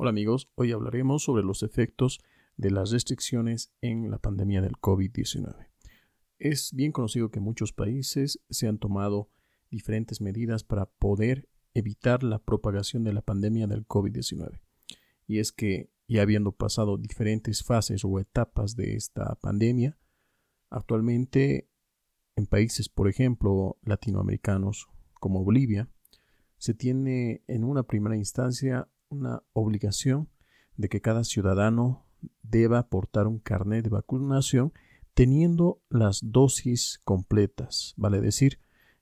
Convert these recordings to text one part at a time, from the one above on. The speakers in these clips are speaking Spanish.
Hola amigos, hoy hablaremos sobre los efectos de las restricciones en la pandemia del COVID-19. Es bien conocido que muchos países se han tomado diferentes medidas para poder evitar la propagación de la pandemia del COVID-19. Y es que ya habiendo pasado diferentes fases o etapas de esta pandemia, actualmente en países, por ejemplo, latinoamericanos como Bolivia, se tiene en una primera instancia una obligación de que cada ciudadano deba aportar un carnet de vacunación teniendo las dosis completas, vale decir,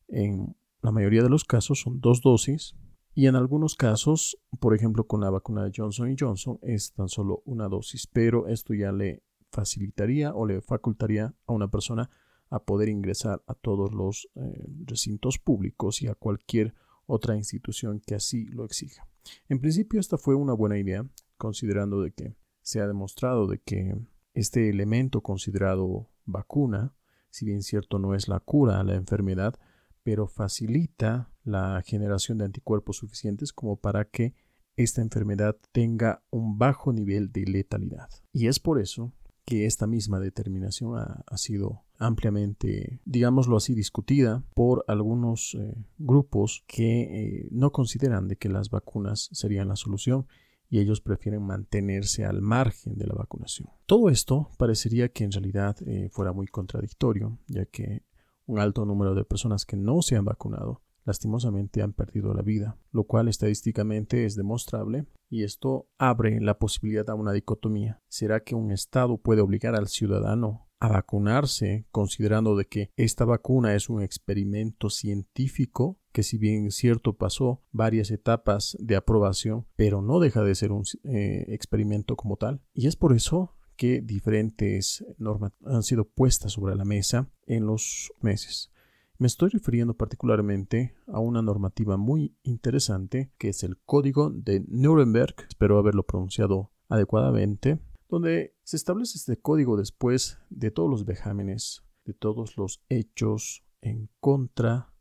en la mayoría de los casos son dos dosis y en algunos casos, por ejemplo con la vacuna de Johnson Johnson, es tan solo una dosis, pero esto ya le facilitaría o le facultaría a una persona a poder ingresar a todos los eh, recintos públicos y a cualquier otra institución que así lo exija. En principio esta fue una buena idea, considerando de que se ha demostrado de que este elemento considerado vacuna, si bien cierto no es la cura a la enfermedad, pero facilita la generación de anticuerpos suficientes como para que esta enfermedad tenga un bajo nivel de letalidad. Y es por eso que esta misma determinación ha, sido ampliamente, digámoslo así, discutida por algunos eh, grupos que eh, no consideran de que las vacunas serían la solución y ellos prefieren mantenerse al margen de la vacunación. Todo esto parecería que en realidad eh, fuera muy contradictorio, ya que un alto número de personas que no se han vacunado lastimosamente han perdido la vida, lo cual estadísticamente es demostrable y esto abre la posibilidad a una dicotomía. ¿Será que un Estado puede obligar al ciudadano a vacunarse considerando de que esta vacuna es un experimento científico que si bien cierto pasó varias etapas de aprobación pero no deja de ser un eh, experimento como tal y es por eso que diferentes normas han sido puestas sobre la mesa en los meses me estoy refiriendo particularmente a una normativa muy interesante que es el Código de Nuremberg, espero haberlo pronunciado adecuadamente, donde se establece este código después de todos los vejámenes, de todos los hechos en contra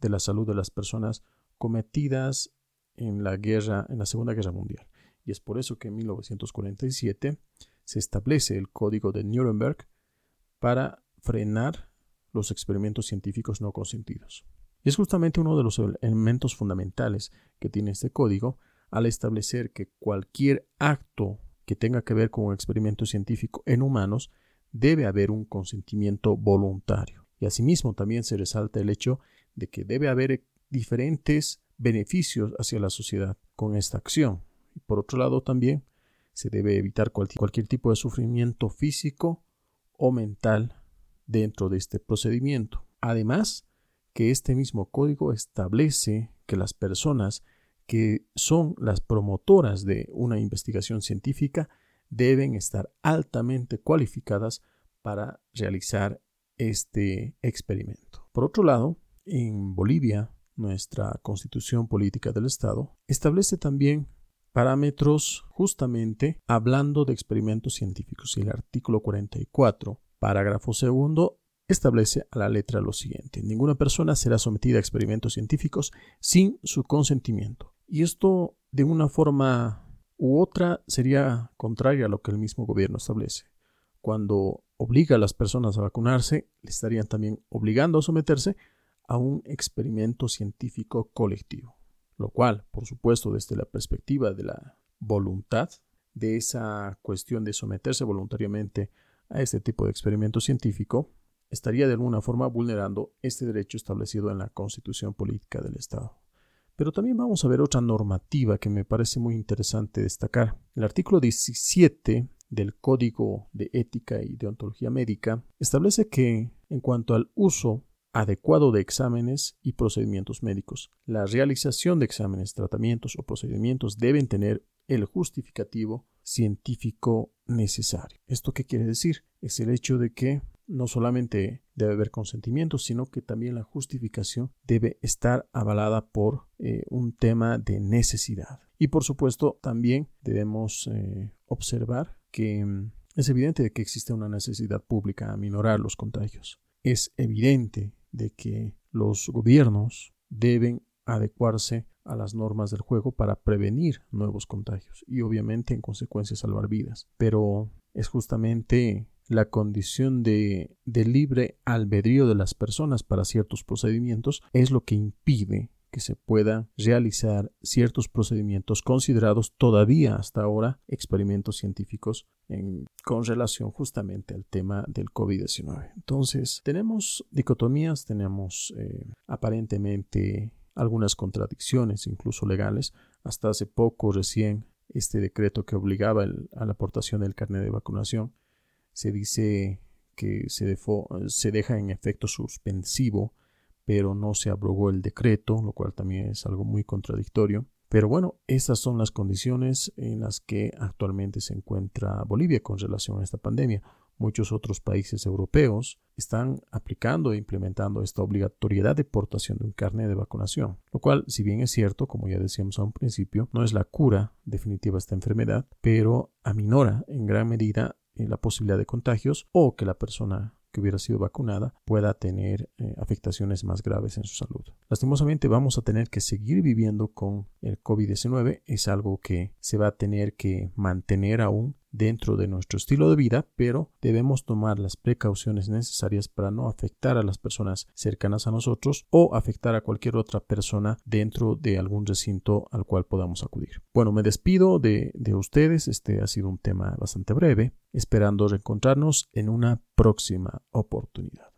de la salud de las personas cometidas en la guerra, en la Segunda Guerra Mundial. Y es por eso que en 1947 se establece el Código de Nuremberg para frenar los experimentos científicos no consentidos. Y es justamente uno de los elementos fundamentales que tiene este código al establecer que cualquier acto que tenga que ver con un experimento científico en humanos debe haber un consentimiento voluntario. Y asimismo también se resalta el hecho de que debe haber diferentes beneficios hacia la sociedad con esta acción. Y por otro lado también se debe evitar cualquier tipo de sufrimiento físico o mental dentro de este procedimiento. Además, que este mismo código establece que las personas que son las promotoras de una investigación científica deben estar altamente cualificadas para realizar este experimento. Por otro lado, en Bolivia, nuestra constitución política del Estado establece también parámetros justamente hablando de experimentos científicos. El artículo 44 Parágrafo segundo establece a la letra lo siguiente. Ninguna persona será sometida a experimentos científicos sin su consentimiento. Y esto de una forma u otra sería contraria a lo que el mismo gobierno establece. Cuando obliga a las personas a vacunarse, le estarían también obligando a someterse a un experimento científico colectivo. Lo cual, por supuesto, desde la perspectiva de la voluntad, de esa cuestión de someterse voluntariamente a este tipo de experimento científico, estaría de alguna forma vulnerando este derecho establecido en la Constitución Política del Estado. Pero también vamos a ver otra normativa que me parece muy interesante destacar. El artículo 17 del Código de Ética y Deontología Médica establece que, en cuanto al uso adecuado de exámenes y procedimientos médicos, la realización de exámenes, tratamientos o procedimientos deben tener el justificativo científico necesario. ¿Esto qué quiere decir? Es el hecho de que no solamente debe haber consentimiento, sino que también la justificación debe estar avalada por eh, un tema de necesidad. Y por supuesto, también debemos eh, observar que mm, es evidente que existe una necesidad pública a minorar los contagios. Es evidente de que los gobiernos deben adecuarse a las normas del juego para prevenir nuevos contagios y obviamente en consecuencia salvar vidas. Pero es justamente la condición de, libre albedrío de las personas para ciertos procedimientos es lo que impide que se puedan realizar ciertos procedimientos considerados todavía hasta ahora experimentos científicos con relación justamente al tema del COVID-19. Entonces, tenemos dicotomías, tenemos eh, aparentemente algunas contradicciones, incluso legales. Hasta hace poco recién este decreto que obligaba a la aportación del carnet de vacunación se dice que se, se deja en efecto suspensivo pero no se abrogó el decreto, lo cual también es algo muy contradictorio. Pero bueno, estas son las condiciones en las que actualmente se encuentra Bolivia con relación a esta pandemia. Muchos otros países europeos están aplicando e implementando esta obligatoriedad de portación de un carnet de vacunación, lo cual, si bien es cierto, como ya decíamos a un principio, no es la cura definitiva de esta enfermedad, pero aminora en gran medida eh, la posibilidad de contagios o que la persona que hubiera sido vacunada pueda tener eh, afectaciones más graves en su salud. Lastimosamente vamos a tener que seguir viviendo con el COVID-19, es algo que se va a tener que mantener aún dentro de nuestro estilo de vida, pero debemos tomar las precauciones necesarias para no afectar a las personas cercanas a nosotros o afectar a cualquier otra persona dentro de algún recinto al cual podamos acudir. Bueno, me despido de, de ustedes, este ha sido un tema bastante breve, esperando reencontrarnos en una próxima oportunidad.